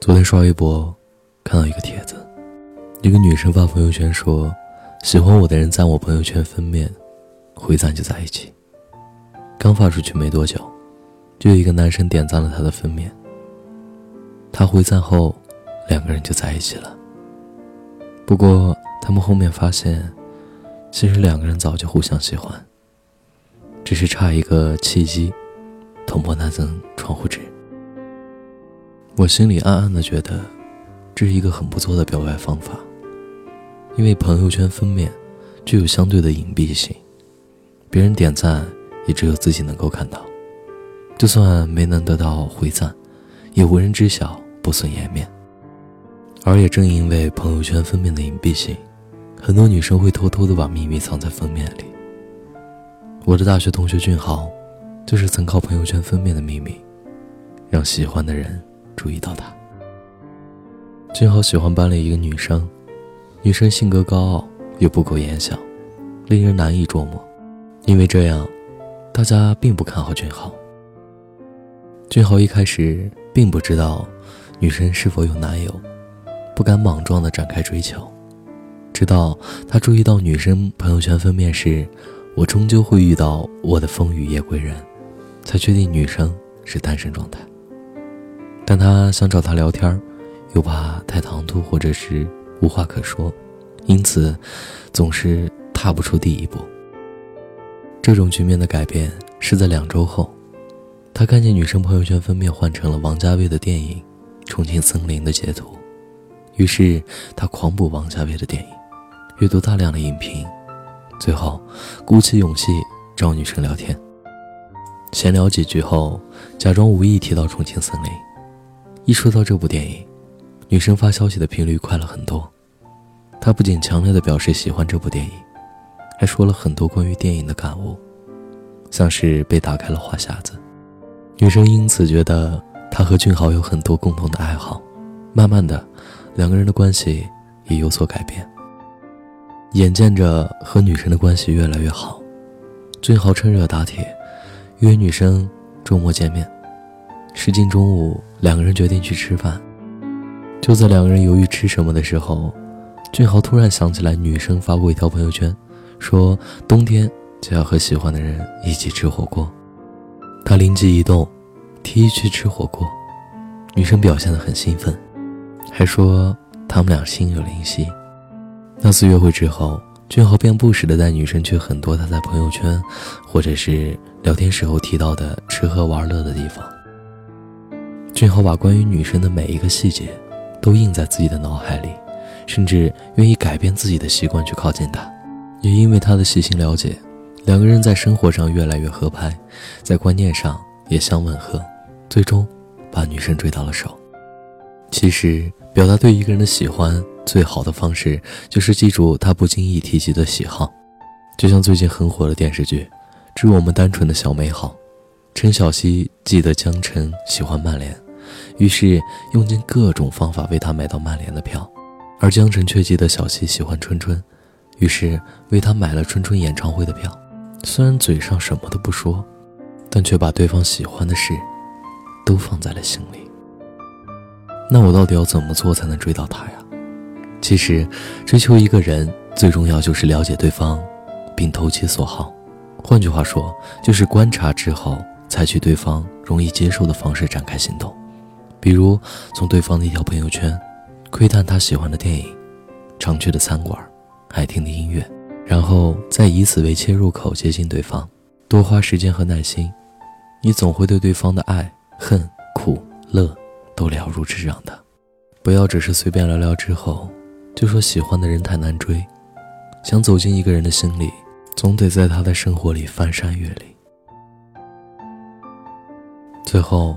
昨天刷微博，看到一个帖子，一个女生发朋友圈说：“喜欢我的人赞我朋友圈封面，回赞就在一起。”刚发出去没多久，就有一个男生点赞了她的封面。他回赞后，两个人就在一起了。不过他们后面发现，其实两个人早就互相喜欢，只是差一个契机，捅破那层窗户纸。我心里暗暗的觉得，这是一个很不错的表白方法，因为朋友圈封面具有相对的隐蔽性，别人点赞也只有自己能够看到，就算没能得到回赞，也无人知晓，不损颜面。而也正因为朋友圈封面的隐蔽性，很多女生会偷偷的把秘密藏在封面里。我的大学同学俊豪，就是曾靠朋友圈封面的秘密，让喜欢的人。注意到他，俊浩喜欢班里一个女生，女生性格高傲又不苟言笑，令人难以捉摸。因为这样，大家并不看好俊豪。俊豪一开始并不知道女生是否有男友，不敢莽撞的展开追求，直到他注意到女生朋友圈封面是“我终究会遇到我的风雨夜归人”，才确定女生是单身状态。但他想找她聊天，又怕太唐突或者是无话可说，因此总是踏不出第一步。这种局面的改变是在两周后，他看见女生朋友圈封面换成了王家卫的电影《重庆森林》的截图，于是他狂补王家卫的电影，阅读大量的影评，最后鼓起勇气找女生聊天。闲聊几句后，假装无意提到《重庆森林》。一说到这部电影，女生发消息的频率快了很多。她不仅强烈的表示喜欢这部电影，还说了很多关于电影的感悟，像是被打开了话匣子。女生因此觉得她和俊豪有很多共同的爱好，慢慢的，两个人的关系也有所改变。眼见着和女生的关系越来越好，俊豪趁热打铁，约女生周末见面。时近中午，两个人决定去吃饭。就在两个人犹豫吃什么的时候，俊豪突然想起来女生发过一条朋友圈，说冬天就要和喜欢的人一起吃火锅。他灵机一动，提议去吃火锅。女生表现得很兴奋，还说他们俩心有灵犀。那次约会之后，俊豪便不时地带女生去很多他在朋友圈或者是聊天时候提到的吃喝玩乐的地方。最豪把关于女生的每一个细节，都印在自己的脑海里，甚至愿意改变自己的习惯去靠近她。也因为她的细心了解，两个人在生活上越来越合拍，在观念上也相吻合，最终把女生追到了手。其实，表达对一个人的喜欢，最好的方式就是记住他不经意提及的喜好。就像最近很火的电视剧《致我们单纯的小美好》，陈小希记得江辰喜欢曼联。于是用尽各种方法为他买到曼联的票，而江晨却记得小希喜欢春春，于是为他买了春春演唱会的票。虽然嘴上什么都不说，但却把对方喜欢的事都放在了心里。那我到底要怎么做才能追到他呀？其实，追求一个人最重要就是了解对方，并投其所好。换句话说，就是观察之后，采取对方容易接受的方式展开行动。比如，从对方的一条朋友圈，窥探他喜欢的电影、常去的餐馆、爱听的音乐，然后再以此为切入口接近对方，多花时间和耐心，你总会对对方的爱、恨、苦、乐都了如指掌的。不要只是随便聊聊之后，就说喜欢的人太难追。想走进一个人的心里，总得在他的生活里翻山越岭。最后。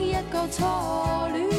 一个初恋。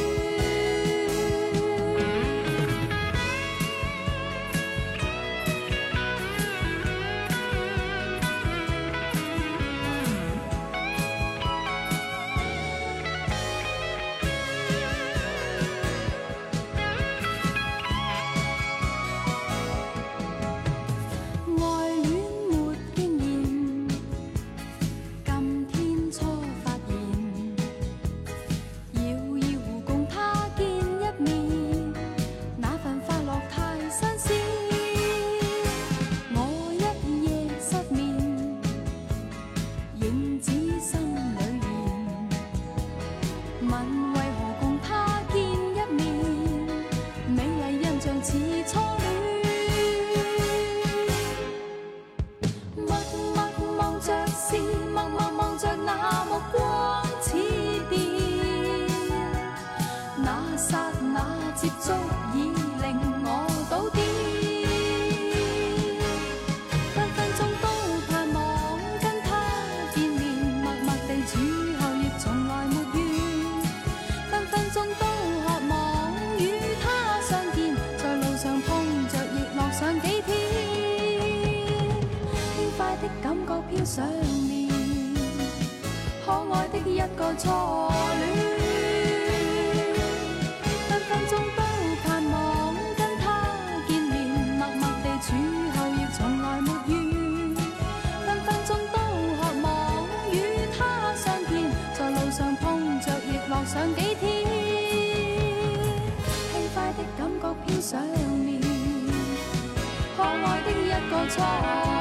想面可爱的一个初恋，分分钟都盼望跟他见面，默默地伫候，亦从来没怨。分分钟都渴望与他相见，在路上碰着亦乐上几天，轻快的感觉偏上面可爱的一个初。